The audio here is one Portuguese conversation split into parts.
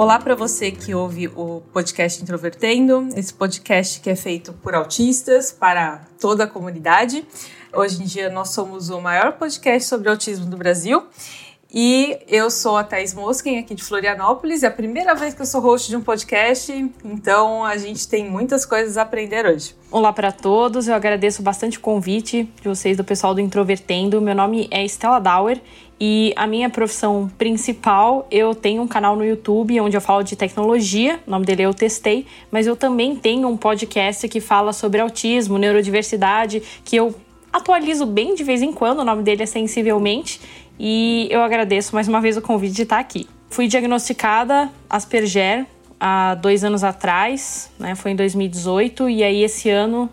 Olá para você que ouve o podcast Introvertendo, esse podcast que é feito por autistas para toda a comunidade. Hoje em dia nós somos o maior podcast sobre autismo do Brasil. E eu sou a Thais Mosken, aqui de Florianópolis. É a primeira vez que eu sou host de um podcast, então a gente tem muitas coisas a aprender hoje. Olá para todos, eu agradeço bastante o convite de vocês, do pessoal do Introvertendo. Meu nome é Stella Dauer e a minha profissão principal, eu tenho um canal no YouTube onde eu falo de tecnologia, o nome dele Eu Testei, mas eu também tenho um podcast que fala sobre autismo, neurodiversidade, que eu atualizo bem de vez em quando, o nome dele é Sensivelmente, e eu agradeço mais uma vez o convite de estar aqui. Fui diagnosticada Asperger há dois anos atrás, né? Foi em 2018, e aí esse ano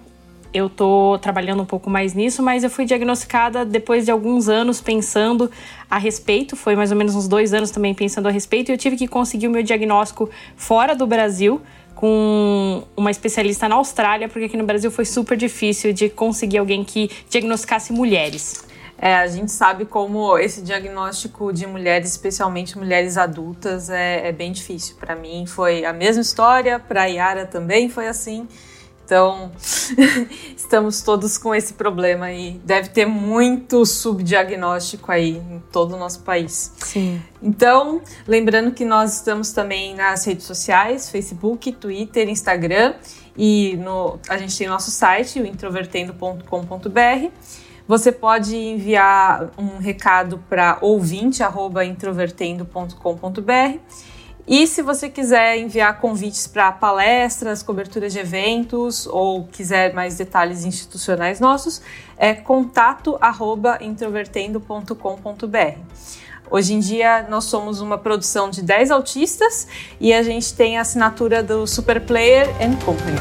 eu tô trabalhando um pouco mais nisso, mas eu fui diagnosticada depois de alguns anos pensando a respeito, foi mais ou menos uns dois anos também pensando a respeito, e eu tive que conseguir o meu diagnóstico fora do Brasil, com uma especialista na Austrália, porque aqui no Brasil foi super difícil de conseguir alguém que diagnosticasse mulheres. É, a gente sabe como esse diagnóstico de mulheres, especialmente mulheres adultas, é, é bem difícil. Para mim foi a mesma história, para Yara também foi assim. Então, estamos todos com esse problema e deve ter muito subdiagnóstico aí em todo o nosso país. Sim. Então, lembrando que nós estamos também nas redes sociais, Facebook, Twitter, Instagram e no, a gente tem nosso site, o introvertendo.com.br. Você pode enviar um recado para ouvinte@introvertendo.com.br e se você quiser enviar convites para palestras, coberturas de eventos ou quiser mais detalhes institucionais nossos, é contato@introvertendo.com.br. Hoje em dia nós somos uma produção de 10 autistas e a gente tem a assinatura do Super Player and Company.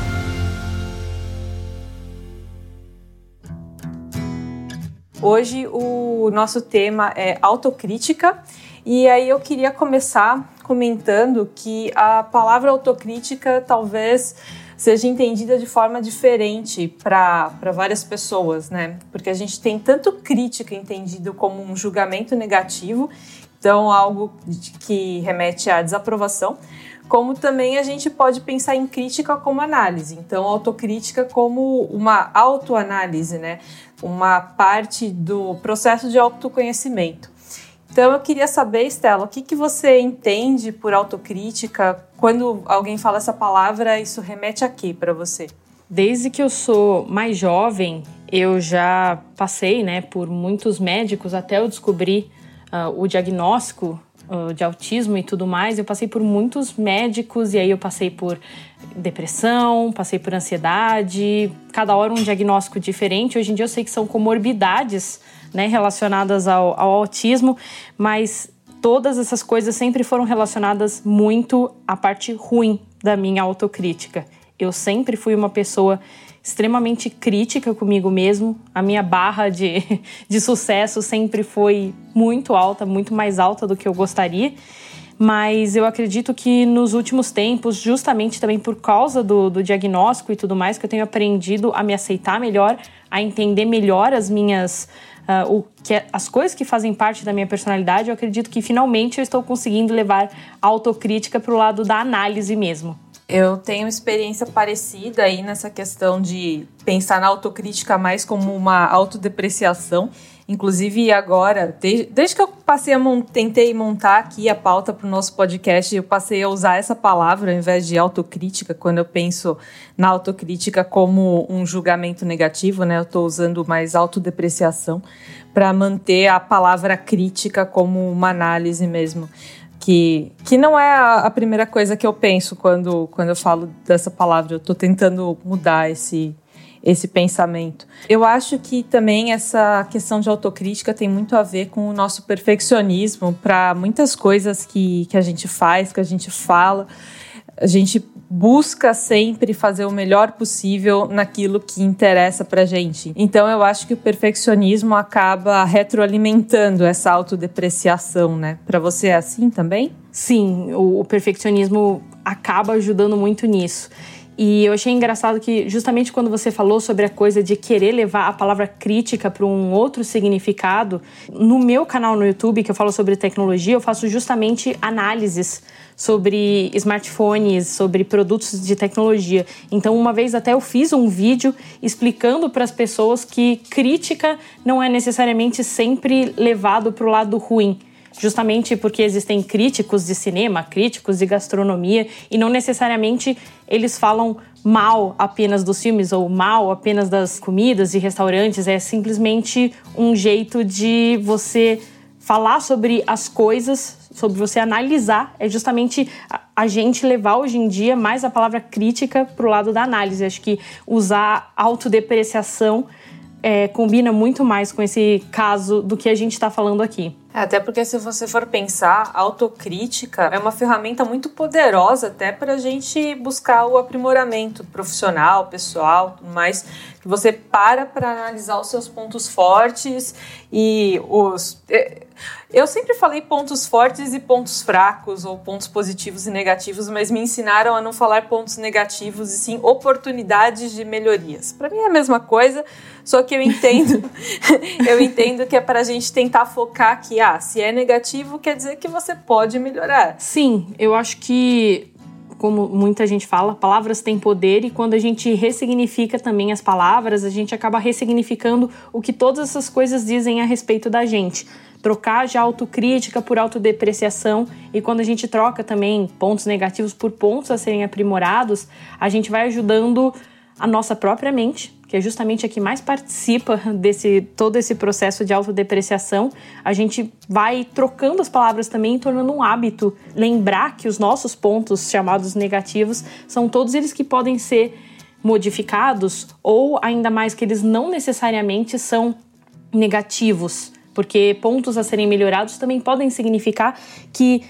Hoje o nosso tema é autocrítica e aí eu queria começar comentando que a palavra autocrítica talvez seja entendida de forma diferente para várias pessoas, né? Porque a gente tem tanto crítica entendido como um julgamento negativo, então algo que remete à desaprovação, como também a gente pode pensar em crítica como análise. Então, autocrítica como uma autoanálise, né? Uma parte do processo de autoconhecimento. Então eu queria saber, Estela, o que, que você entende por autocrítica? Quando alguém fala essa palavra, isso remete a quê para você? Desde que eu sou mais jovem, eu já passei né, por muitos médicos até eu descobrir uh, o diagnóstico uh, de autismo e tudo mais. Eu passei por muitos médicos e aí eu passei por depressão, passei por ansiedade, cada hora um diagnóstico diferente. Hoje em dia eu sei que são comorbidades né, relacionadas ao, ao autismo, mas todas essas coisas sempre foram relacionadas muito à parte ruim da minha autocrítica. Eu sempre fui uma pessoa extremamente crítica comigo mesmo. A minha barra de, de sucesso sempre foi muito alta, muito mais alta do que eu gostaria. Mas eu acredito que nos últimos tempos, justamente também por causa do, do diagnóstico e tudo mais, que eu tenho aprendido a me aceitar melhor, a entender melhor as minhas uh, o que é, as coisas que fazem parte da minha personalidade, eu acredito que finalmente eu estou conseguindo levar a autocrítica para o lado da análise mesmo. Eu tenho experiência parecida aí nessa questão de pensar na autocrítica mais como uma autodepreciação. Inclusive agora, desde, desde que eu passei a mont, tentei montar aqui a pauta para o nosso podcast, eu passei a usar essa palavra ao invés de autocrítica, quando eu penso na autocrítica como um julgamento negativo, né? Eu estou usando mais autodepreciação para manter a palavra crítica como uma análise mesmo. Que, que não é a, primeira coisa que eu penso quando, quando eu falo dessa palavra. Eu estou tentando mudar esse, esse pensamento. Eu acho que também essa questão de autocrítica tem muito a ver com o nosso perfeccionismo para muitas coisas que, que a gente faz, que a gente fala. a gente busca sempre fazer o melhor possível naquilo que interessa pra gente. Então eu acho que o perfeccionismo acaba retroalimentando essa autodepreciação, né? Para você é assim também? Sim, o perfeccionismo acaba ajudando muito nisso. E eu achei engraçado que, justamente quando você falou sobre a coisa de querer levar a palavra crítica para um outro significado, no meu canal no YouTube, que eu falo sobre tecnologia, eu faço justamente análises sobre smartphones, sobre produtos de tecnologia. Então, uma vez até eu fiz um vídeo explicando para as pessoas que crítica não é necessariamente sempre levado para o lado ruim justamente porque existem críticos de cinema, críticos de gastronomia, e não necessariamente eles falam mal apenas dos filmes ou mal apenas das comidas e restaurantes, é simplesmente um jeito de você falar sobre as coisas, sobre você analisar, é justamente a gente levar hoje em dia mais a palavra crítica para o lado da análise. Acho que usar autodepreciação é, combina muito mais com esse caso do que a gente está falando aqui. É, até porque se você for pensar, autocrítica é uma ferramenta muito poderosa até para a gente buscar o aprimoramento profissional, pessoal, tudo mais. Que você para para analisar os seus pontos fortes e os é, eu sempre falei pontos fortes e pontos fracos, ou pontos positivos e negativos, mas me ensinaram a não falar pontos negativos e sim oportunidades de melhorias. Para mim é a mesma coisa, só que eu entendo, eu entendo que é para a gente tentar focar que, ah, se é negativo, quer dizer que você pode melhorar. Sim, eu acho que como muita gente fala, palavras têm poder e quando a gente ressignifica também as palavras, a gente acaba ressignificando o que todas essas coisas dizem a respeito da gente trocar já autocrítica por autodepreciação. E quando a gente troca também pontos negativos por pontos a serem aprimorados, a gente vai ajudando a nossa própria mente, que é justamente a que mais participa desse todo esse processo de autodepreciação. A gente vai trocando as palavras também, tornando um hábito. Lembrar que os nossos pontos chamados negativos são todos eles que podem ser modificados ou ainda mais que eles não necessariamente são negativos porque pontos a serem melhorados também podem significar que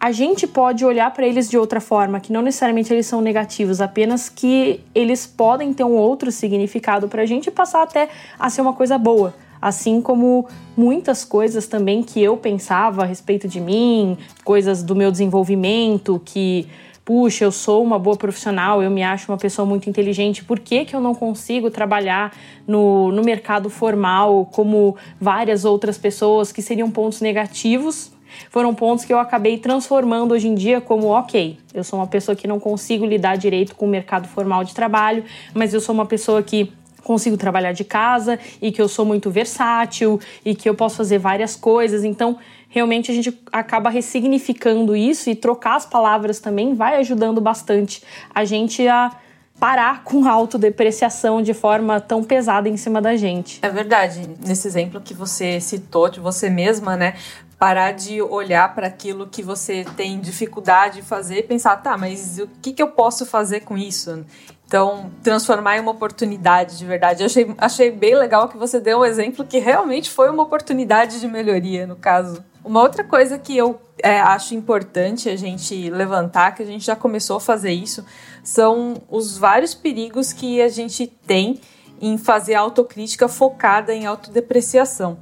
a gente pode olhar para eles de outra forma, que não necessariamente eles são negativos, apenas que eles podem ter um outro significado para a gente passar até a ser uma coisa boa. Assim como muitas coisas também que eu pensava a respeito de mim, coisas do meu desenvolvimento que puxa, eu sou uma boa profissional, eu me acho uma pessoa muito inteligente, por que, que eu não consigo trabalhar no, no mercado formal como várias outras pessoas que seriam pontos negativos? Foram pontos que eu acabei transformando hoje em dia como, ok, eu sou uma pessoa que não consigo lidar direito com o mercado formal de trabalho, mas eu sou uma pessoa que consigo trabalhar de casa e que eu sou muito versátil e que eu posso fazer várias coisas. Então, realmente a gente acaba ressignificando isso e trocar as palavras também vai ajudando bastante a gente a parar com a autodepreciação de forma tão pesada em cima da gente. É verdade. Nesse exemplo que você citou de você mesma, né? Parar de olhar para aquilo que você tem dificuldade de fazer e pensar, tá, mas o que, que eu posso fazer com isso? Então, transformar em uma oportunidade de verdade. Eu achei, achei bem legal que você deu um exemplo que realmente foi uma oportunidade de melhoria, no caso. Uma outra coisa que eu é, acho importante a gente levantar, que a gente já começou a fazer isso, são os vários perigos que a gente tem em fazer autocrítica focada em autodepreciação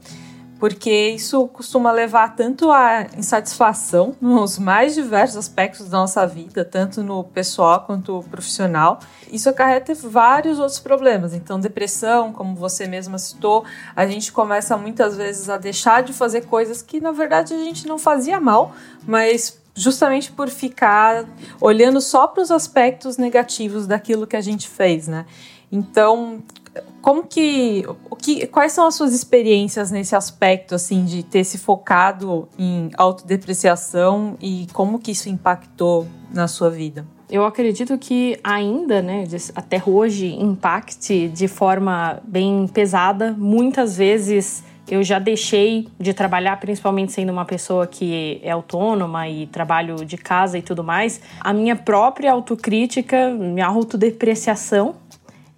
porque isso costuma levar tanto a insatisfação nos mais diversos aspectos da nossa vida, tanto no pessoal quanto profissional. Isso acarreta vários outros problemas. Então, depressão, como você mesma citou, a gente começa muitas vezes a deixar de fazer coisas que na verdade a gente não fazia mal, mas justamente por ficar olhando só para os aspectos negativos daquilo que a gente fez, né? Então, como que, que, quais são as suas experiências nesse aspecto, assim, de ter se focado em autodepreciação e como que isso impactou na sua vida? Eu acredito que ainda, né, até hoje, impacte de forma bem pesada. Muitas vezes eu já deixei de trabalhar, principalmente sendo uma pessoa que é autônoma e trabalho de casa e tudo mais. A minha própria autocrítica, minha autodepreciação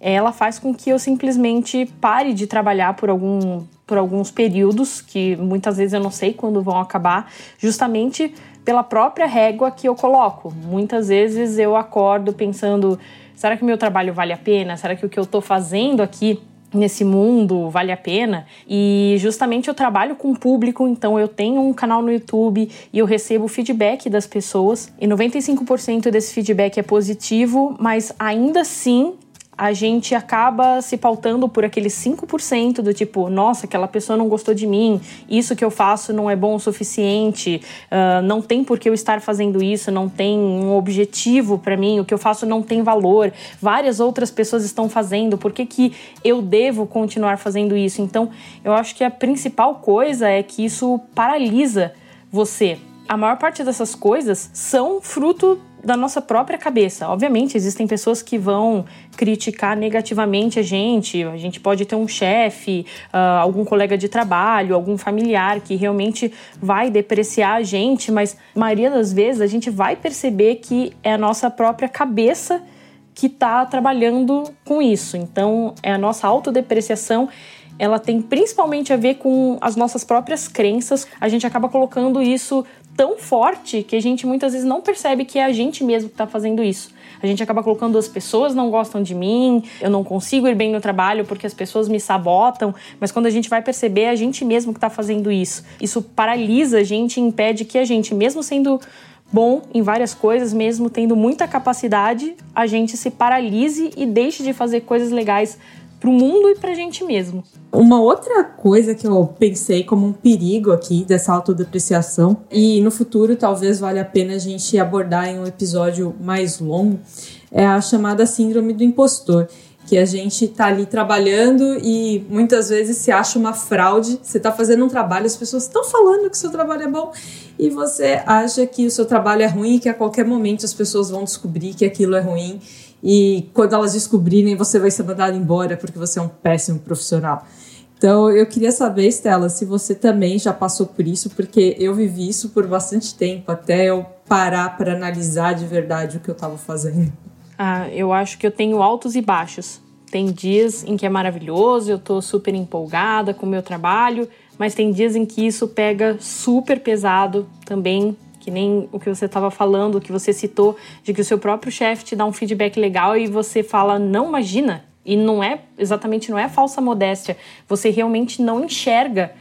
ela faz com que eu simplesmente pare de trabalhar por algum por alguns períodos que muitas vezes eu não sei quando vão acabar, justamente pela própria régua que eu coloco. Muitas vezes eu acordo pensando: será que meu trabalho vale a pena? Será que o que eu estou fazendo aqui nesse mundo vale a pena e justamente eu trabalho com público, então eu tenho um canal no YouTube e eu recebo feedback das pessoas e 95% desse feedback é positivo, mas ainda assim a gente acaba se pautando por aqueles 5% do tipo, nossa, aquela pessoa não gostou de mim, isso que eu faço não é bom o suficiente, uh, não tem por que eu estar fazendo isso, não tem um objetivo para mim, o que eu faço não tem valor, várias outras pessoas estão fazendo, por que, que eu devo continuar fazendo isso? Então, eu acho que a principal coisa é que isso paralisa você. A maior parte dessas coisas são fruto da nossa própria cabeça. Obviamente, existem pessoas que vão criticar negativamente a gente. A gente pode ter um chefe, uh, algum colega de trabalho, algum familiar que realmente vai depreciar a gente, mas a maioria das vezes a gente vai perceber que é a nossa própria cabeça que está trabalhando com isso. Então, é a nossa autodepreciação ela tem principalmente a ver com as nossas próprias crenças. A gente acaba colocando isso tão forte que a gente muitas vezes não percebe que é a gente mesmo que está fazendo isso. A gente acaba colocando as pessoas não gostam de mim, eu não consigo ir bem no trabalho porque as pessoas me sabotam, mas quando a gente vai perceber, é a gente mesmo que está fazendo isso. Isso paralisa a gente e impede que a gente, mesmo sendo bom em várias coisas, mesmo tendo muita capacidade, a gente se paralise e deixe de fazer coisas legais para o mundo e para a gente mesmo. Uma outra coisa que eu pensei como um perigo aqui dessa autodepreciação, e no futuro talvez valha a pena a gente abordar em um episódio mais longo, é a chamada síndrome do impostor que a gente tá ali trabalhando e muitas vezes se acha uma fraude. Você tá fazendo um trabalho, as pessoas estão falando que o seu trabalho é bom e você acha que o seu trabalho é ruim e que a qualquer momento as pessoas vão descobrir que aquilo é ruim e quando elas descobrirem, você vai ser mandado embora porque você é um péssimo profissional. Então, eu queria saber, Estela, se você também já passou por isso, porque eu vivi isso por bastante tempo, até eu parar para analisar de verdade o que eu estava fazendo. Ah, eu acho que eu tenho altos e baixos. Tem dias em que é maravilhoso, eu estou super empolgada com o meu trabalho, mas tem dias em que isso pega super pesado também que nem o que você estava falando, o que você citou, de que o seu próprio chefe te dá um feedback legal e você fala, não imagina. E não é exatamente não é falsa modéstia. Você realmente não enxerga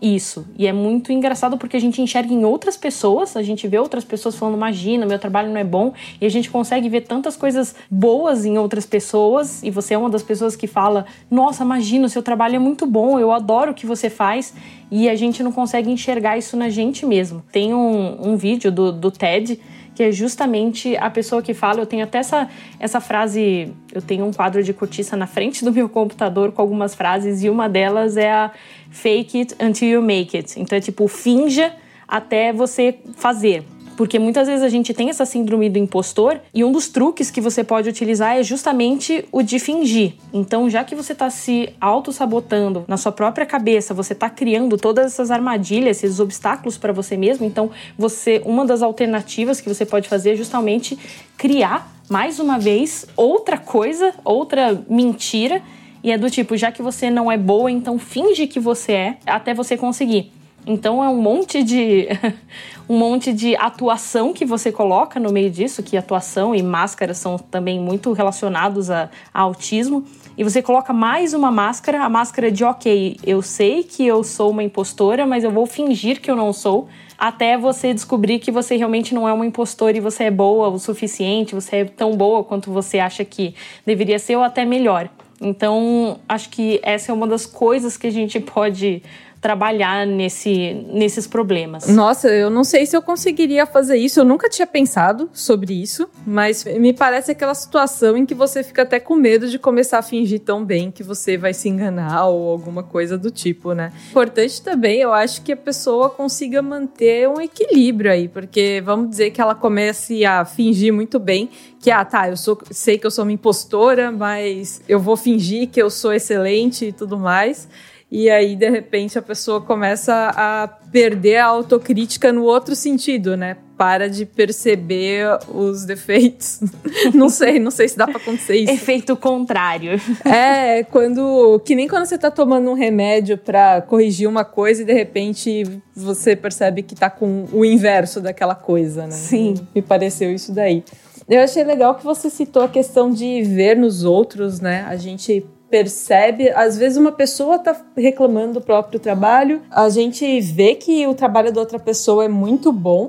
isso. E é muito engraçado porque a gente enxerga em outras pessoas, a gente vê outras pessoas falando, imagina, meu trabalho não é bom, e a gente consegue ver tantas coisas boas em outras pessoas, e você é uma das pessoas que fala, nossa, imagina, o seu trabalho é muito bom, eu adoro o que você faz, e a gente não consegue enxergar isso na gente mesmo. Tem um, um vídeo do, do TED que é justamente a pessoa que fala. Eu tenho até essa, essa frase, eu tenho um quadro de cortiça na frente do meu computador com algumas frases, e uma delas é a fake it until you make it. Então é tipo, finja até você fazer. Porque muitas vezes a gente tem essa síndrome do impostor e um dos truques que você pode utilizar é justamente o de fingir. Então, já que você está se auto-sabotando na sua própria cabeça, você está criando todas essas armadilhas, esses obstáculos para você mesmo, então você uma das alternativas que você pode fazer é justamente criar mais uma vez outra coisa, outra mentira e é do tipo, já que você não é boa, então finge que você é até você conseguir. Então é um monte de um monte de atuação que você coloca no meio disso, que atuação e máscara são também muito relacionados a, a autismo. E você coloca mais uma máscara, a máscara de ok, eu sei que eu sou uma impostora, mas eu vou fingir que eu não sou, até você descobrir que você realmente não é uma impostora e você é boa o suficiente, você é tão boa quanto você acha que deveria ser ou até melhor. Então, acho que essa é uma das coisas que a gente pode trabalhar nesse, nesses problemas. Nossa, eu não sei se eu conseguiria fazer isso. Eu nunca tinha pensado sobre isso, mas me parece aquela situação em que você fica até com medo de começar a fingir tão bem que você vai se enganar ou alguma coisa do tipo, né? Importante também, eu acho que a pessoa consiga manter um equilíbrio aí, porque vamos dizer que ela comece a fingir muito bem que ah, tá, eu sou, sei que eu sou uma impostora, mas eu vou fingir que eu sou excelente e tudo mais. E aí de repente a pessoa começa a perder a autocrítica no outro sentido, né? Para de perceber os defeitos. não sei, não sei se dá para acontecer isso. Efeito contrário. É, quando que nem quando você tá tomando um remédio para corrigir uma coisa e de repente você percebe que tá com o inverso daquela coisa, né? Sim. Me pareceu isso daí. Eu achei legal que você citou a questão de ver nos outros, né? A gente percebe, às vezes uma pessoa está reclamando do próprio trabalho, a gente vê que o trabalho da outra pessoa é muito bom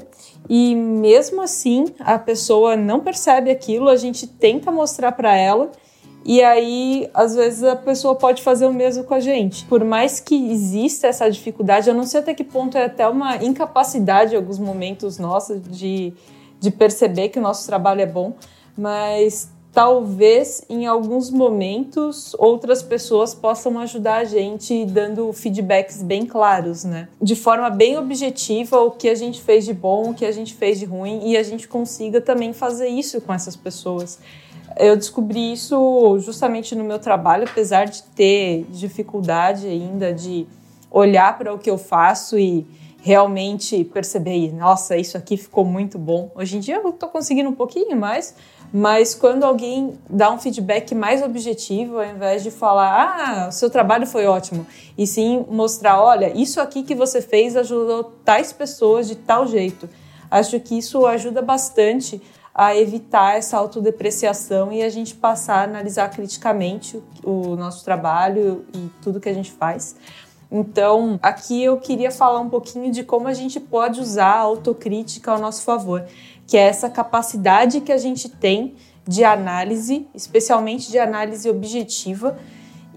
e mesmo assim a pessoa não percebe aquilo, a gente tenta mostrar para ela e aí, às vezes, a pessoa pode fazer o mesmo com a gente. Por mais que exista essa dificuldade, eu não sei até que ponto é até uma incapacidade em alguns momentos nossa de de perceber que o nosso trabalho é bom, mas talvez em alguns momentos outras pessoas possam ajudar a gente dando feedbacks bem claros, né? De forma bem objetiva o que a gente fez de bom, o que a gente fez de ruim e a gente consiga também fazer isso com essas pessoas. Eu descobri isso justamente no meu trabalho, apesar de ter dificuldade ainda de olhar para o que eu faço e realmente perceber, nossa, isso aqui ficou muito bom. Hoje em dia eu estou conseguindo um pouquinho mais, mas quando alguém dá um feedback mais objetivo, ao invés de falar, ah, seu trabalho foi ótimo, e sim mostrar, olha, isso aqui que você fez ajudou tais pessoas de tal jeito. Acho que isso ajuda bastante a evitar essa autodepreciação e a gente passar a analisar criticamente o nosso trabalho e tudo que a gente faz. Então, aqui eu queria falar um pouquinho de como a gente pode usar a autocrítica ao nosso favor, que é essa capacidade que a gente tem de análise, especialmente de análise objetiva,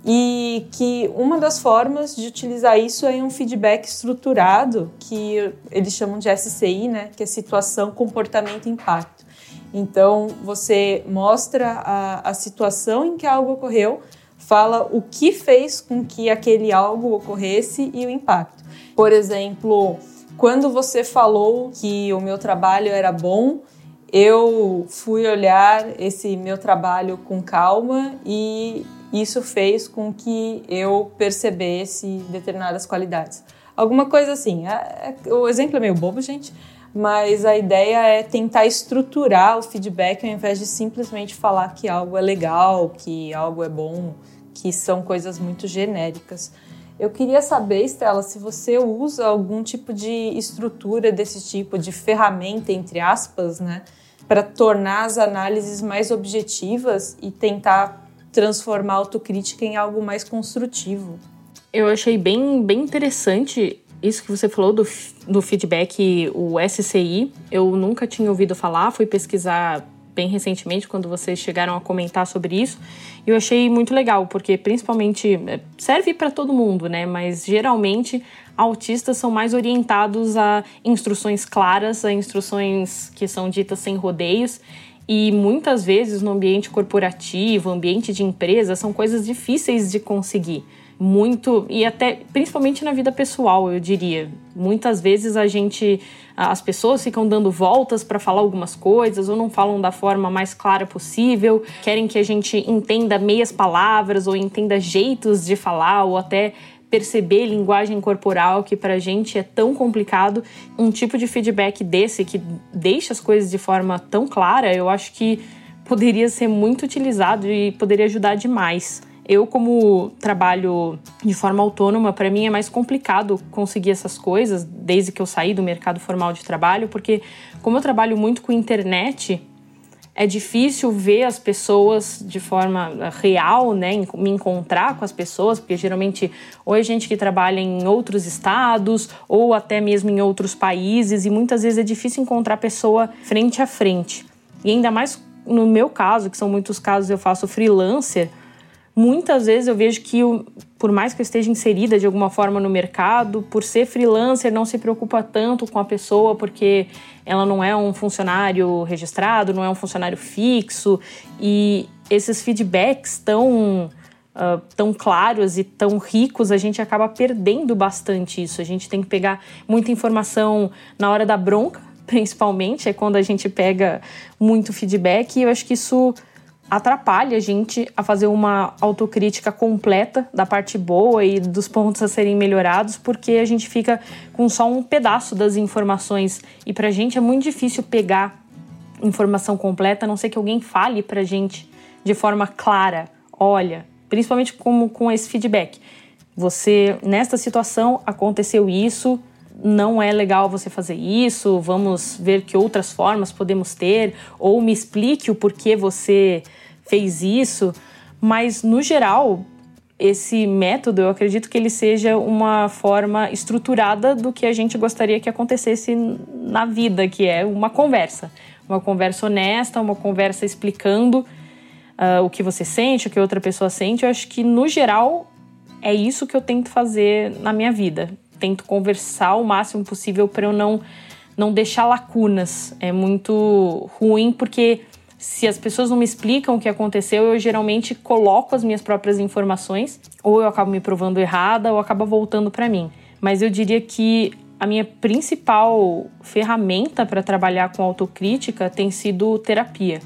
e que uma das formas de utilizar isso é um feedback estruturado, que eles chamam de SCI, né, que é situação, comportamento e impacto. Então, você mostra a, a situação em que algo ocorreu, fala o que fez com que aquele algo ocorresse e o impacto. Por exemplo, quando você falou que o meu trabalho era bom, eu fui olhar esse meu trabalho com calma e isso fez com que eu percebesse determinadas qualidades. Alguma coisa assim. É, é, o exemplo é meio bobo, gente, mas a ideia é tentar estruturar o feedback ao invés de simplesmente falar que algo é legal, que algo é bom que são coisas muito genéricas. Eu queria saber, Estela, se você usa algum tipo de estrutura desse tipo, de ferramenta, entre aspas, né, para tornar as análises mais objetivas e tentar transformar a autocrítica em algo mais construtivo. Eu achei bem, bem interessante isso que você falou do, do feedback, o SCI. Eu nunca tinha ouvido falar, fui pesquisar bem recentemente, quando vocês chegaram a comentar sobre isso. E eu achei muito legal, porque principalmente é, serve para todo mundo, né? Mas geralmente autistas são mais orientados a instruções claras, a instruções que são ditas sem rodeios. E muitas vezes no ambiente corporativo, ambiente de empresa, são coisas difíceis de conseguir muito e até principalmente na vida pessoal, eu diria. Muitas vezes a gente as pessoas ficam dando voltas para falar algumas coisas ou não falam da forma mais clara possível, querem que a gente entenda meias palavras ou entenda jeitos de falar ou até perceber linguagem corporal que para a gente é tão complicado. Um tipo de feedback desse que deixa as coisas de forma tão clara, eu acho que poderia ser muito utilizado e poderia ajudar demais. Eu, como trabalho de forma autônoma, para mim é mais complicado conseguir essas coisas desde que eu saí do mercado formal de trabalho, porque como eu trabalho muito com internet, é difícil ver as pessoas de forma real, né? Me encontrar com as pessoas, porque geralmente ou é gente que trabalha em outros estados ou até mesmo em outros países, e muitas vezes é difícil encontrar pessoa frente a frente. E ainda mais no meu caso, que são muitos casos eu faço freelancer muitas vezes eu vejo que, eu, por mais que eu esteja inserida de alguma forma no mercado, por ser freelancer, não se preocupa tanto com a pessoa, porque ela não é um funcionário registrado, não é um funcionário fixo, e esses feedbacks tão. Uh, tão claros e tão ricos, a gente acaba perdendo bastante isso. A gente tem que pegar muita informação na hora da bronca, principalmente, é quando a gente pega muito feedback, e eu acho que isso atrapalha a gente a fazer uma autocrítica completa da parte boa e dos pontos a serem melhorados, porque a gente fica com só um pedaço das informações e pra gente é muito difícil pegar informação completa, a não ser que alguém fale pra gente de forma clara, olha, principalmente como com esse feedback. Você, nesta situação, aconteceu isso, não é legal você fazer isso, vamos ver que outras formas podemos ter, ou me explique o porquê você fez isso. Mas, no geral, esse método, eu acredito que ele seja uma forma estruturada do que a gente gostaria que acontecesse na vida, que é uma conversa. Uma conversa honesta, uma conversa explicando uh, o que você sente, o que outra pessoa sente. Eu acho que, no geral, é isso que eu tento fazer na minha vida. Tento conversar o máximo possível para eu não, não deixar lacunas. É muito ruim porque se as pessoas não me explicam o que aconteceu, eu geralmente coloco as minhas próprias informações, ou eu acabo me provando errada, ou acaba voltando para mim. Mas eu diria que a minha principal ferramenta para trabalhar com autocrítica tem sido terapia.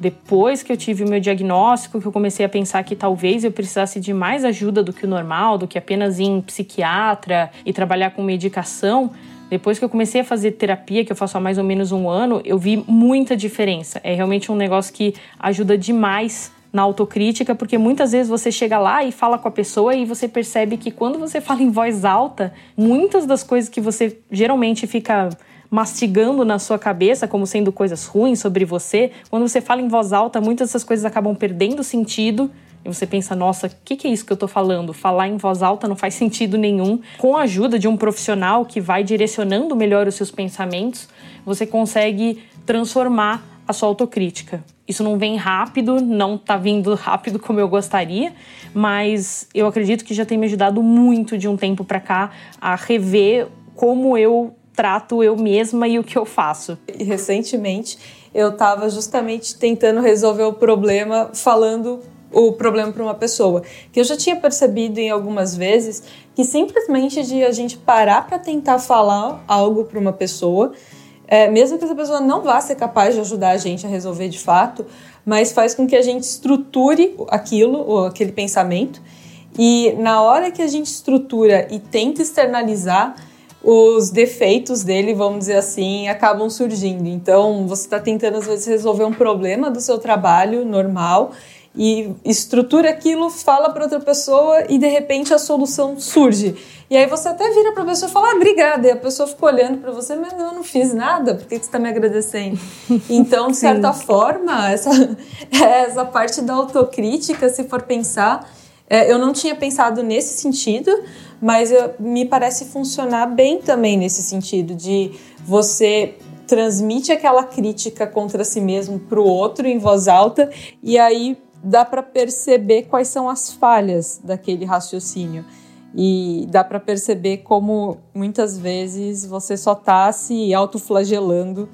Depois que eu tive o meu diagnóstico, que eu comecei a pensar que talvez eu precisasse de mais ajuda do que o normal, do que apenas ir em psiquiatra e trabalhar com medicação, depois que eu comecei a fazer terapia, que eu faço há mais ou menos um ano, eu vi muita diferença. É realmente um negócio que ajuda demais na autocrítica, porque muitas vezes você chega lá e fala com a pessoa e você percebe que quando você fala em voz alta, muitas das coisas que você geralmente fica mastigando na sua cabeça como sendo coisas ruins sobre você, quando você fala em voz alta, muitas dessas coisas acabam perdendo sentido. E você pensa, nossa, o que, que é isso que eu tô falando? Falar em voz alta não faz sentido nenhum. Com a ajuda de um profissional que vai direcionando melhor os seus pensamentos, você consegue transformar a sua autocrítica. Isso não vem rápido, não tá vindo rápido como eu gostaria, mas eu acredito que já tem me ajudado muito de um tempo para cá a rever como eu trato eu mesma e o que eu faço. E recentemente eu estava justamente tentando resolver o problema falando o problema para uma pessoa, que eu já tinha percebido em algumas vezes que simplesmente de a gente parar para tentar falar algo para uma pessoa, é, mesmo que essa pessoa não vá ser capaz de ajudar a gente a resolver de fato, mas faz com que a gente estruture aquilo, ou aquele pensamento, e na hora que a gente estrutura e tenta externalizar, os defeitos dele, vamos dizer assim, acabam surgindo. Então, você está tentando, às vezes, resolver um problema do seu trabalho normal e estrutura aquilo, fala para outra pessoa e de repente a solução surge. E aí você até vira para a pessoa e fala, ah, obrigada. E a pessoa fica olhando para você, mas eu não fiz nada, por que, que você está me agradecendo? Então, de certa forma, essa, essa parte da autocrítica, se for pensar, é, eu não tinha pensado nesse sentido, mas eu, me parece funcionar bem também nesse sentido de você transmite aquela crítica contra si mesmo para o outro em voz alta e aí dá para perceber quais são as falhas daquele raciocínio e dá para perceber como muitas vezes você só está se autoflagelando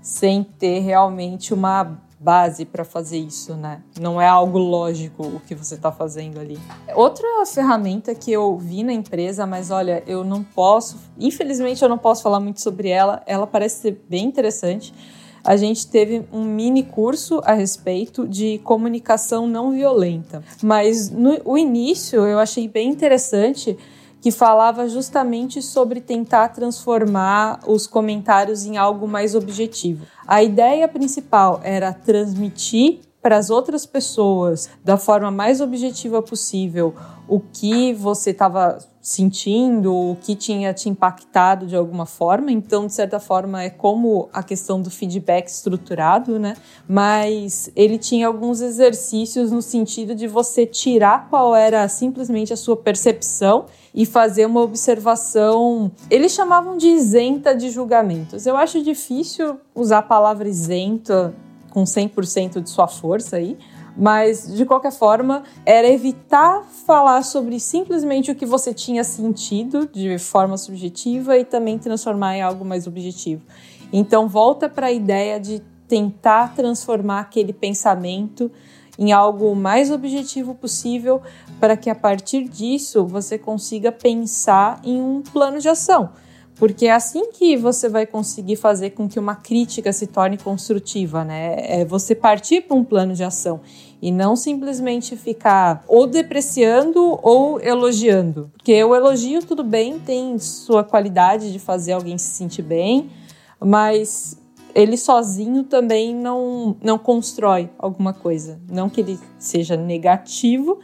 sem ter realmente uma base para fazer isso, né? Não é algo lógico o que você está fazendo ali. Outra ferramenta que eu vi na empresa, mas olha, eu não posso, infelizmente eu não posso falar muito sobre ela, ela parece ser bem interessante. A gente teve um mini curso a respeito de comunicação não violenta, mas no o início eu achei bem interessante que falava justamente sobre tentar transformar os comentários em algo mais objetivo. A ideia principal era transmitir para as outras pessoas da forma mais objetiva possível o que você estava sentindo, o que tinha te impactado de alguma forma. Então, de certa forma, é como a questão do feedback estruturado, né? Mas ele tinha alguns exercícios no sentido de você tirar qual era simplesmente a sua percepção e fazer uma observação. Eles chamavam de isenta de julgamentos. Eu acho difícil usar a palavra isenta com 100% de sua força aí, mas de qualquer forma era evitar falar sobre simplesmente o que você tinha sentido de forma subjetiva e também transformar em algo mais objetivo. Então volta para a ideia de tentar transformar aquele pensamento em algo mais objetivo possível para que a partir disso você consiga pensar em um plano de ação. Porque é assim que você vai conseguir fazer com que uma crítica se torne construtiva, né? É você partir para um plano de ação e não simplesmente ficar ou depreciando ou elogiando. Porque o elogio, tudo bem, tem sua qualidade de fazer alguém se sentir bem, mas ele sozinho também não, não constrói alguma coisa. Não que ele seja negativo,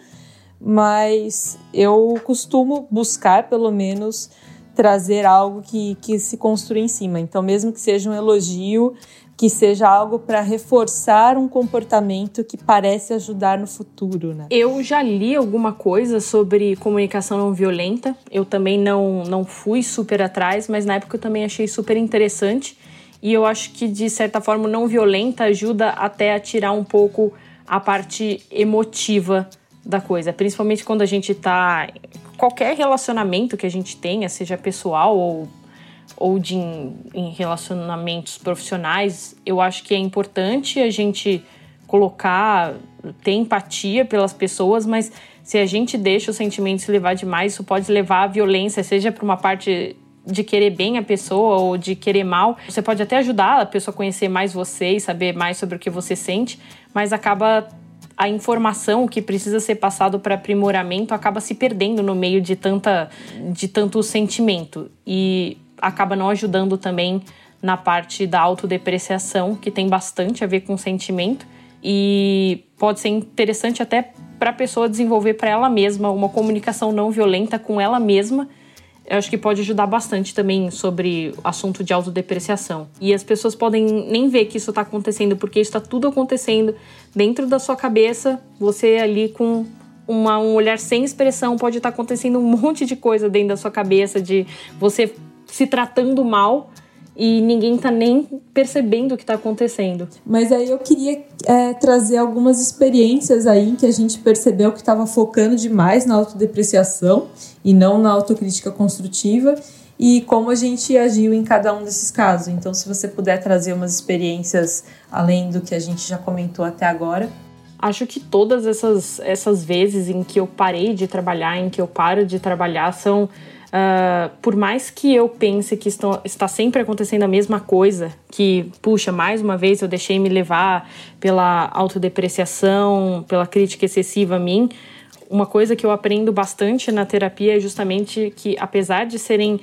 mas eu costumo buscar, pelo menos, trazer algo que, que se construa em cima. Então, mesmo que seja um elogio, que seja algo para reforçar um comportamento que parece ajudar no futuro, né? Eu já li alguma coisa sobre comunicação não violenta. Eu também não, não fui super atrás, mas na época eu também achei super interessante. E eu acho que, de certa forma, não violenta ajuda até a tirar um pouco a parte emotiva da coisa. Principalmente quando a gente tá. Qualquer relacionamento que a gente tenha, seja pessoal ou ou de em relacionamentos profissionais, eu acho que é importante a gente colocar, ter empatia pelas pessoas, mas se a gente deixa o sentimento se levar demais, isso pode levar à violência, seja para uma parte de querer bem a pessoa ou de querer mal. Você pode até ajudar a pessoa a conhecer mais você e saber mais sobre o que você sente, mas acaba a informação que precisa ser passado para aprimoramento acaba se perdendo no meio de tanta de tanto sentimento. E acaba não ajudando também na parte da autodepreciação, que tem bastante a ver com sentimento e pode ser interessante até para a pessoa desenvolver para ela mesma uma comunicação não violenta com ela mesma. Eu acho que pode ajudar bastante também sobre assunto de autodepreciação. E as pessoas podem nem ver que isso está acontecendo, porque está tudo acontecendo dentro da sua cabeça. Você ali com uma, um olhar sem expressão, pode estar tá acontecendo um monte de coisa dentro da sua cabeça, de você se tratando mal e ninguém tá nem percebendo o que tá acontecendo. Mas aí eu queria é, trazer algumas experiências aí em que a gente percebeu que estava focando demais na autodepreciação e não na autocrítica construtiva e como a gente agiu em cada um desses casos. Então, se você puder trazer umas experiências além do que a gente já comentou até agora. Acho que todas essas, essas vezes em que eu parei de trabalhar, em que eu paro de trabalhar, são Uh, por mais que eu pense que estão, está sempre acontecendo a mesma coisa, que, puxa, mais uma vez eu deixei me levar pela autodepreciação, pela crítica excessiva a mim, uma coisa que eu aprendo bastante na terapia é justamente que, apesar de serem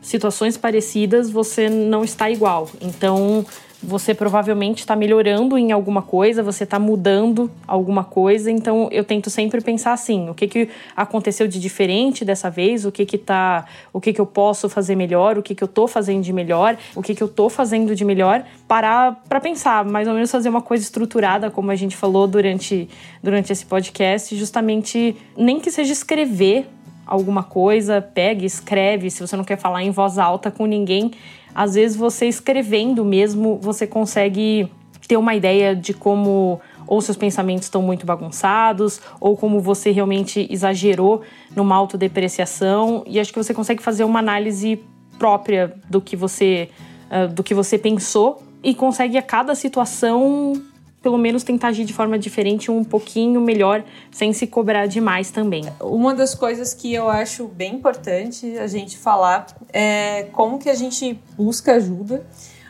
situações parecidas, você não está igual. Então, você provavelmente está melhorando em alguma coisa, você está mudando alguma coisa. Então eu tento sempre pensar assim: o que, que aconteceu de diferente dessa vez? O que que tá, o que que eu posso fazer melhor? O que que eu tô fazendo de melhor? O que que eu tô fazendo de melhor? Parar para pensar, mais ou menos fazer uma coisa estruturada, como a gente falou durante durante esse podcast, justamente nem que seja escrever alguma coisa, pegue, escreve, se você não quer falar em voz alta com ninguém, às vezes você escrevendo mesmo, você consegue ter uma ideia de como ou seus pensamentos estão muito bagunçados, ou como você realmente exagerou numa autodepreciação, e acho que você consegue fazer uma análise própria do que você uh, do que você pensou e consegue a cada situação pelo menos tentar agir de forma diferente, um pouquinho melhor, sem se cobrar demais também. Uma das coisas que eu acho bem importante a gente falar é como que a gente busca ajuda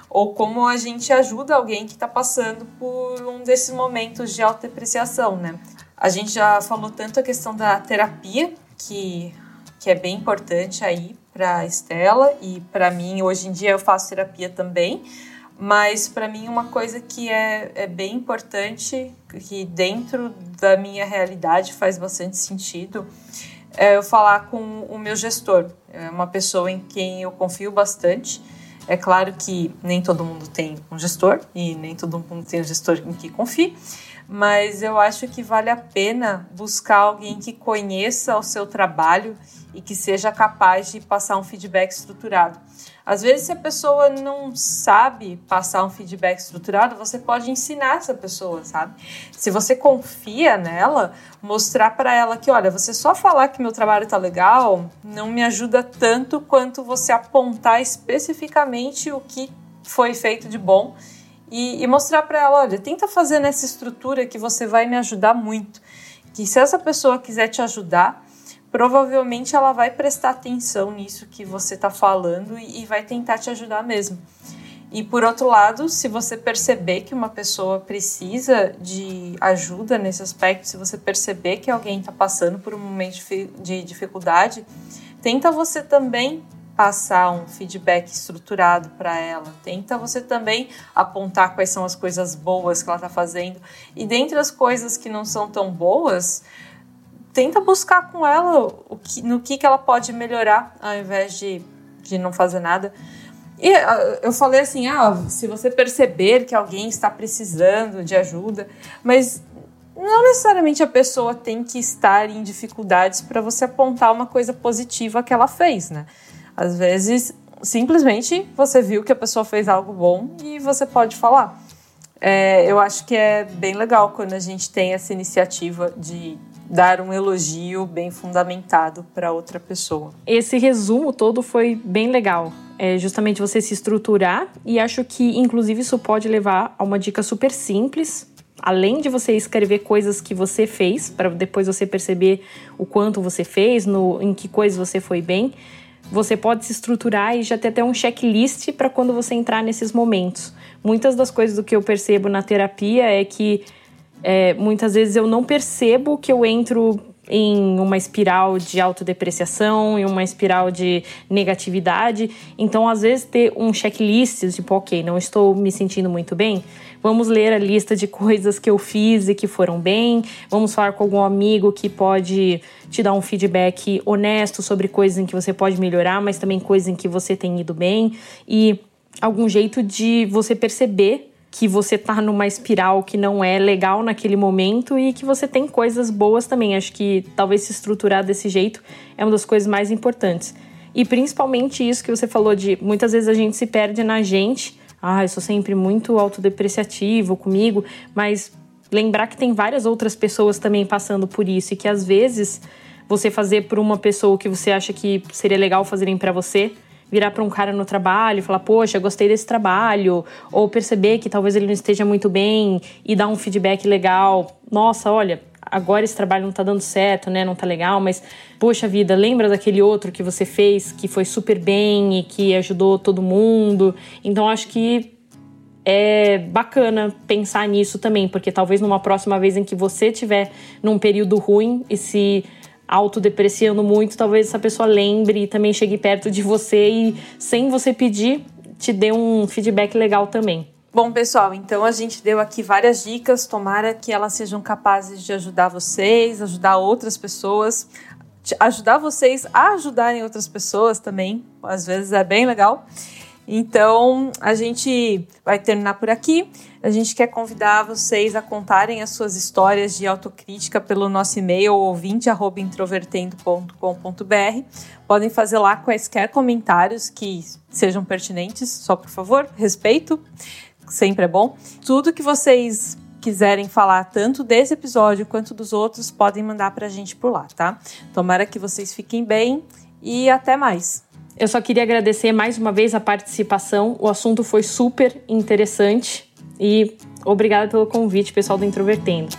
ou como a gente ajuda alguém que está passando por um desses momentos de autodepreciação, né? A gente já falou tanto a questão da terapia, que, que é bem importante aí para Estela e para mim, hoje em dia eu faço terapia também, mas para mim uma coisa que é, é bem importante, que dentro da minha realidade faz bastante sentido, é eu falar com o meu gestor. É uma pessoa em quem eu confio bastante. É claro que nem todo mundo tem um gestor e nem todo mundo tem um gestor em que confie, mas eu acho que vale a pena buscar alguém que conheça o seu trabalho e que seja capaz de passar um feedback estruturado. Às vezes, se a pessoa não sabe passar um feedback estruturado, você pode ensinar essa pessoa, sabe? Se você confia nela, mostrar para ela que, olha, você só falar que meu trabalho tá legal não me ajuda tanto quanto você apontar especificamente o que foi feito de bom e, e mostrar para ela, olha, tenta fazer nessa estrutura que você vai me ajudar muito. Que se essa pessoa quiser te ajudar, provavelmente ela vai prestar atenção nisso que você está falando e, e vai tentar te ajudar mesmo. E por outro lado, se você perceber que uma pessoa precisa de ajuda nesse aspecto, se você perceber que alguém está passando por um momento de dificuldade, tenta você também passar um feedback estruturado para ela. Tenta você também apontar quais são as coisas boas que ela está fazendo. E dentre as coisas que não são tão boas, tenta buscar com ela o que, no que, que ela pode melhorar, ao invés de, de não fazer nada. E ah, eu falei assim: ah, se você perceber que alguém está precisando de ajuda, mas não necessariamente a pessoa tem que estar em dificuldades para você apontar uma coisa positiva que ela fez, né? Às vezes, simplesmente você viu que a pessoa fez algo bom e você pode falar. É, eu acho que é bem legal quando a gente tem essa iniciativa de dar um elogio bem fundamentado para outra pessoa. Esse resumo todo foi bem legal. É justamente você se estruturar e acho que inclusive isso pode levar a uma dica super simples. Além de você escrever coisas que você fez, para depois você perceber o quanto você fez, no, em que coisas você foi bem, você pode se estruturar e já ter até um checklist para quando você entrar nesses momentos. Muitas das coisas do que eu percebo na terapia é que é, muitas vezes eu não percebo que eu entro em uma espiral de autodepreciação, em uma espiral de negatividade. Então, às vezes, ter um checklist, tipo, ok, não estou me sentindo muito bem, vamos ler a lista de coisas que eu fiz e que foram bem, vamos falar com algum amigo que pode te dar um feedback honesto sobre coisas em que você pode melhorar, mas também coisas em que você tem ido bem e algum jeito de você perceber que você tá numa espiral que não é legal naquele momento e que você tem coisas boas também. Acho que talvez se estruturar desse jeito é uma das coisas mais importantes. E principalmente isso que você falou de muitas vezes a gente se perde na gente. Ah, eu sou sempre muito autodepreciativo comigo, mas lembrar que tem várias outras pessoas também passando por isso e que às vezes você fazer por uma pessoa que você acha que seria legal fazerem para você, virar para um cara no trabalho e falar, poxa, gostei desse trabalho, ou perceber que talvez ele não esteja muito bem e dar um feedback legal. Nossa, olha, agora esse trabalho não tá dando certo, né? Não tá legal, mas poxa vida, lembra daquele outro que você fez que foi super bem e que ajudou todo mundo? Então acho que é bacana pensar nisso também, porque talvez numa próxima vez em que você estiver num período ruim e se autodepreciando muito, talvez essa pessoa lembre e também chegue perto de você e, sem você pedir, te dê um feedback legal também. Bom, pessoal, então a gente deu aqui várias dicas. Tomara que elas sejam capazes de ajudar vocês, ajudar outras pessoas, ajudar vocês a ajudarem outras pessoas também. Às vezes é bem legal. Então, a gente vai terminar por aqui. A gente quer convidar vocês a contarem as suas histórias de autocrítica pelo nosso e-mail ouvinte@introvertendo.com.br. Podem fazer lá quaisquer comentários que sejam pertinentes, só por favor, respeito, sempre é bom. Tudo que vocês quiserem falar tanto desse episódio quanto dos outros, podem mandar para a gente por lá, tá? Tomara que vocês fiquem bem e até mais. Eu só queria agradecer mais uma vez a participação. O assunto foi super interessante e obrigada pelo convite, pessoal do Introvertendo.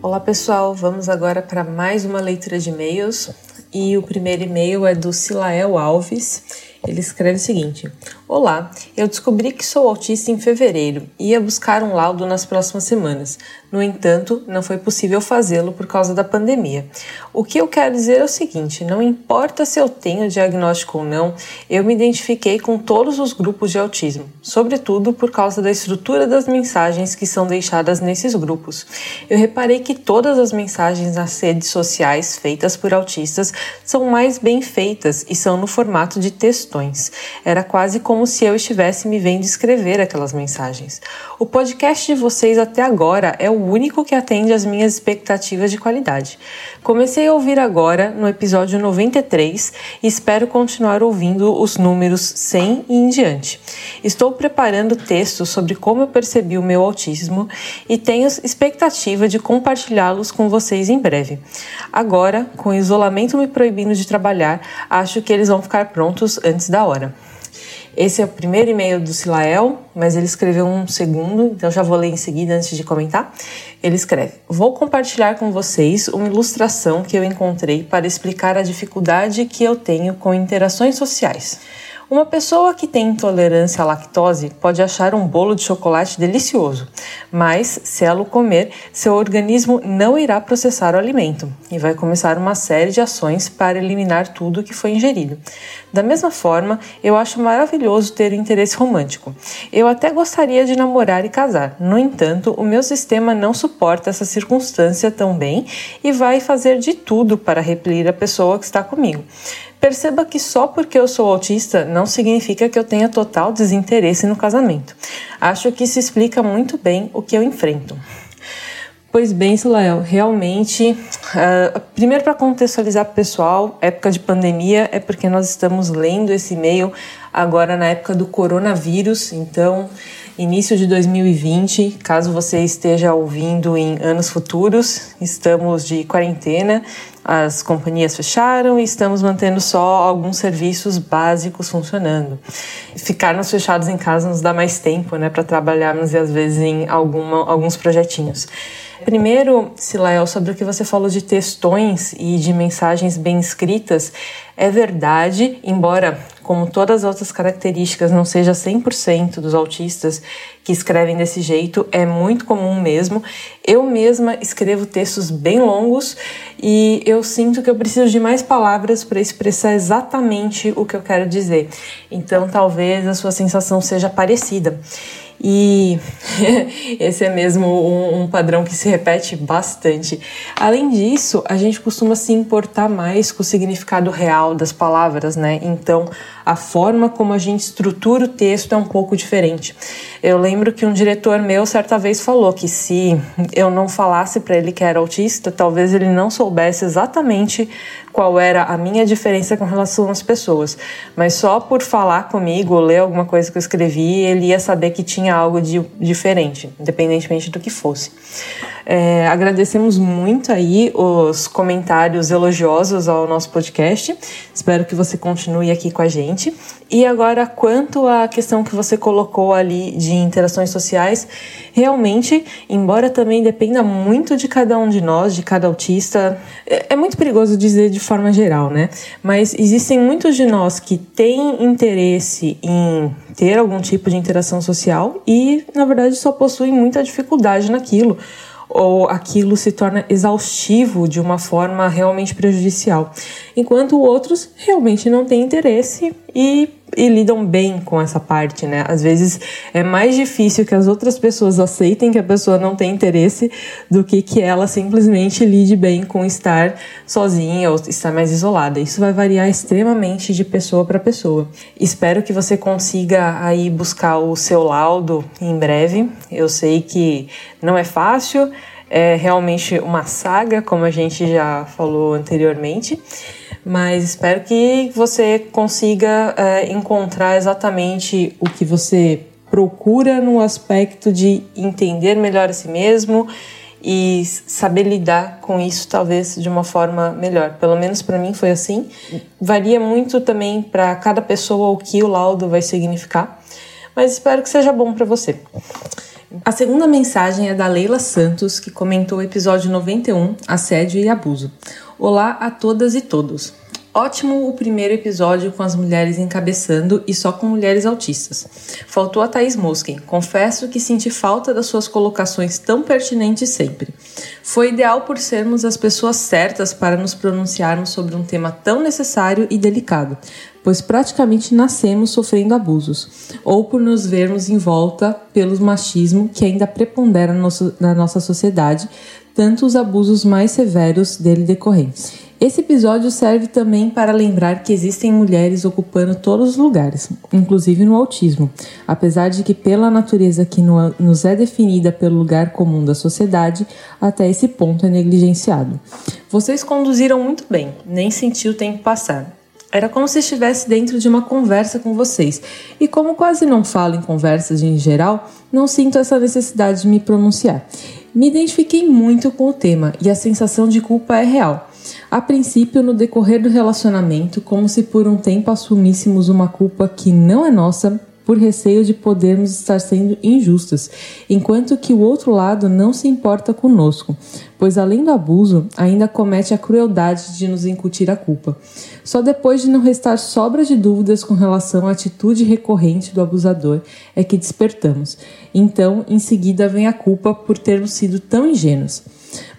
Olá, pessoal. Vamos agora para mais uma leitura de e-mails. E o primeiro e-mail é do Silael Alves. Ele escreve o seguinte: Olá, eu descobri que sou autista em fevereiro e ia buscar um laudo nas próximas semanas. No entanto, não foi possível fazê-lo por causa da pandemia. O que eu quero dizer é o seguinte: não importa se eu tenho diagnóstico ou não, eu me identifiquei com todos os grupos de autismo, sobretudo por causa da estrutura das mensagens que são deixadas nesses grupos. Eu reparei que todas as mensagens nas redes sociais feitas por autistas são mais bem feitas e são no formato de textões. Era quase como se eu estivesse me vendo escrever aquelas mensagens. O podcast de vocês até agora é o único que atende às minhas expectativas de qualidade. Comecei a ouvir agora no episódio 93 e espero continuar ouvindo os números 100 e em diante. Estou preparando textos sobre como eu percebi o meu autismo e tenho expectativa de compartilhá-los com vocês em breve. Agora, com o isolamento me proibindo de trabalhar, acho que eles vão ficar prontos antes da hora. Esse é o primeiro e-mail do Silael, mas ele escreveu um segundo, então já vou ler em seguida antes de comentar. Ele escreve: Vou compartilhar com vocês uma ilustração que eu encontrei para explicar a dificuldade que eu tenho com interações sociais. Uma pessoa que tem intolerância à lactose pode achar um bolo de chocolate delicioso, mas se ela o comer, seu organismo não irá processar o alimento e vai começar uma série de ações para eliminar tudo que foi ingerido. Da mesma forma, eu acho maravilhoso ter interesse romântico. Eu até gostaria de namorar e casar. No entanto, o meu sistema não suporta essa circunstância tão bem e vai fazer de tudo para repelir a pessoa que está comigo. Perceba que só porque eu sou autista não significa que eu tenha total desinteresse no casamento. Acho que isso explica muito bem o que eu enfrento. Pois bem, Silael, realmente, uh, primeiro para contextualizar o pessoal, época de pandemia é porque nós estamos lendo esse e-mail agora na época do coronavírus, então início de 2020, caso você esteja ouvindo em anos futuros, estamos de quarentena, as companhias fecharam e estamos mantendo só alguns serviços básicos funcionando. Ficarmos fechados em casa nos dá mais tempo, né, para trabalharmos e às vezes em alguma, alguns projetinhos. Primeiro, Silael, sobre o que você falou de textões e de mensagens bem escritas, é verdade, embora, como todas as outras características, não seja 100% dos autistas que escrevem desse jeito, é muito comum mesmo. Eu mesma escrevo textos bem longos e eu sinto que eu preciso de mais palavras para expressar exatamente o que eu quero dizer. Então, talvez a sua sensação seja parecida. E esse é mesmo um, um, padrão que se repete bastante. Além disso, a gente costuma se importar mais com o significado real das palavras, né? Então, a forma como a gente estrutura o texto é um pouco diferente. Eu lembro que um diretor meu certa vez falou que se eu não falasse para ele que era autista, talvez ele não soubesse exatamente qual era a minha diferença com relação às pessoas, mas só por falar comigo ler alguma coisa que eu escrevi, ele ia saber que tinha algo de diferente, independentemente do que fosse. É, agradecemos muito aí os comentários elogiosos ao nosso podcast. Espero que você continue aqui com a gente. E agora, quanto à questão que você colocou ali de interações sociais, realmente, embora também dependa muito de cada um de nós, de cada autista, é, é muito perigoso dizer de forma geral, né? Mas existem muitos de nós que têm interesse em ter algum tipo de interação social e, na verdade, só possuem muita dificuldade naquilo ou aquilo se torna exaustivo de uma forma realmente prejudicial, enquanto outros realmente não têm interesse e, e, lidam bem com essa parte, né? Às vezes é mais difícil que as outras pessoas aceitem que a pessoa não tem interesse do que que ela simplesmente lide bem com estar sozinha ou estar mais isolada. Isso vai variar extremamente de pessoa para pessoa. Espero que você consiga aí buscar o seu laudo em breve. Eu sei que não é fácil, é realmente uma saga, como a gente já falou anteriormente mas espero que você consiga é, encontrar exatamente o que você procura no aspecto de entender melhor a si mesmo e saber lidar com isso talvez de uma forma melhor. Pelo menos para mim foi assim. Varia muito também para cada pessoa o que o laudo vai significar, mas espero que seja bom para você. A segunda mensagem é da Leila Santos, que comentou o episódio 91, Assédio e Abuso. Olá a todas e todos. Ótimo o primeiro episódio com as mulheres encabeçando e só com mulheres autistas. Faltou a Thaís Mosken. Confesso que senti falta das suas colocações tão pertinentes sempre. Foi ideal por sermos as pessoas certas para nos pronunciarmos sobre um tema tão necessário e delicado, pois praticamente nascemos sofrendo abusos, ou por nos vermos em volta pelo machismo que ainda prepondera na nossa sociedade, tanto os abusos mais severos dele decorrentes. Esse episódio serve também para lembrar que existem mulheres ocupando todos os lugares, inclusive no autismo, apesar de que, pela natureza que nos é definida pelo lugar comum da sociedade, até esse ponto é negligenciado. Vocês conduziram muito bem, nem senti o tempo passar. Era como se estivesse dentro de uma conversa com vocês. E como quase não falo em conversas em geral, não sinto essa necessidade de me pronunciar. Me identifiquei muito com o tema e a sensação de culpa é real. A princípio, no decorrer do relacionamento, como se por um tempo assumíssemos uma culpa que não é nossa por receio de podermos estar sendo injustas, enquanto que o outro lado não se importa conosco, pois além do abuso, ainda comete a crueldade de nos incutir a culpa. Só depois de não restar sobra de dúvidas com relação à atitude recorrente do abusador é que despertamos. Então, em seguida, vem a culpa por termos sido tão ingênuos.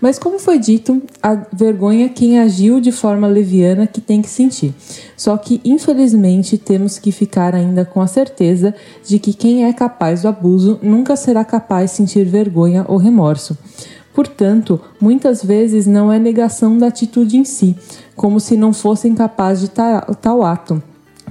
Mas, como foi dito, a vergonha é quem agiu de forma leviana que tem que sentir. Só que, infelizmente, temos que ficar ainda com a certeza de que quem é capaz do abuso nunca será capaz de sentir vergonha ou remorso. Portanto, muitas vezes não é negação da atitude em si, como se não fossem capazes de tal ato,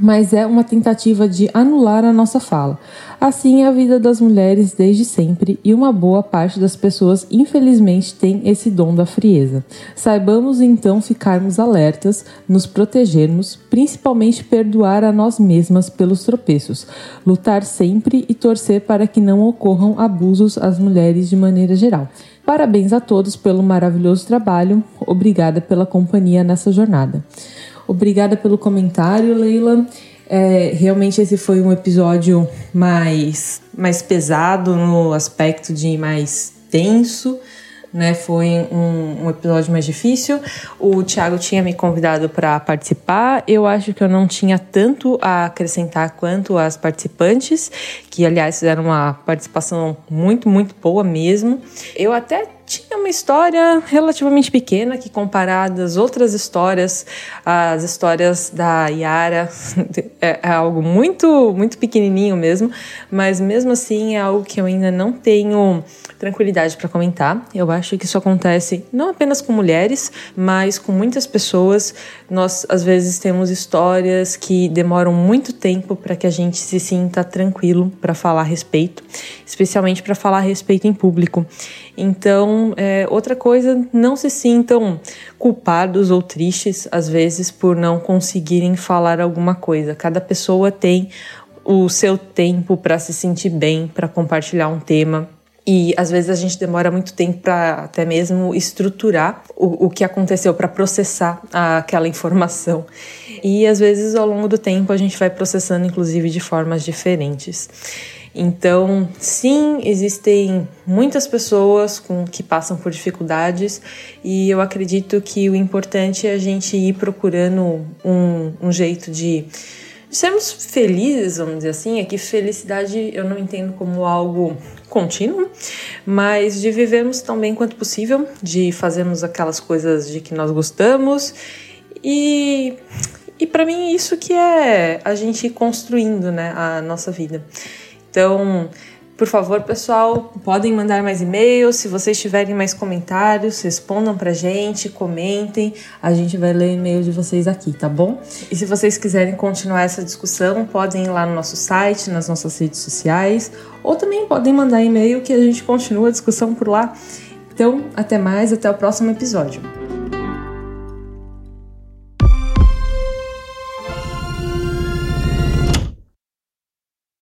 mas é uma tentativa de anular a nossa fala. Assim é a vida das mulheres desde sempre e uma boa parte das pessoas, infelizmente, tem esse dom da frieza. Saibamos então ficarmos alertas, nos protegermos, principalmente perdoar a nós mesmas pelos tropeços, lutar sempre e torcer para que não ocorram abusos às mulheres de maneira geral. Parabéns a todos pelo maravilhoso trabalho. Obrigada pela companhia nessa jornada. Obrigada pelo comentário, Leila. É, realmente esse foi um episódio mais, mais pesado no aspecto de mais tenso, né? Foi um, um episódio mais difícil. O Thiago tinha me convidado para participar. Eu acho que eu não tinha tanto a acrescentar quanto as participantes, que aliás fizeram uma participação muito, muito boa mesmo. Eu até tinha uma história relativamente pequena que comparada às outras histórias, as histórias da Yara é, é, algo muito muito pequenininho mesmo, mas mesmo assim é algo que eu ainda não tenho tranquilidade para comentar. Eu acho que isso acontece não apenas com mulheres, mas com muitas pessoas. Nós às vezes temos histórias que demoram muito tempo para que a gente se sinta tranquilo para falar a respeito, especialmente para falar a respeito em público. Então, é, outra coisa, não se sintam culpados ou tristes, às vezes, por não conseguirem falar alguma coisa. Cada pessoa tem o seu tempo para se sentir bem, para compartilhar um tema. E às vezes a gente demora muito tempo para até mesmo estruturar o, o que aconteceu, para processar aquela informação. E às vezes ao longo do tempo a gente vai processando, inclusive, de formas diferentes. Então, sim, existem muitas pessoas com, que passam por dificuldades e eu acredito que o importante é a gente ir procurando um, um jeito de, sermos felizes, vamos dizer assim. É que felicidade eu não entendo como algo contínuo, mas de vivermos tão bem quanto possível, de fazermos aquelas coisas de que nós gostamos e e para mim isso que é a gente construindo, né, a nossa vida. Então, por favor, pessoal, podem mandar mais e-mails. Se vocês tiverem mais comentários, respondam pra gente, comentem. A gente vai ler e-mail de vocês aqui, tá bom? E se vocês quiserem continuar essa discussão, podem ir lá no nosso site, nas nossas redes sociais, ou também podem mandar e-mail que a gente continua a discussão por lá. Então, até mais, até o próximo episódio.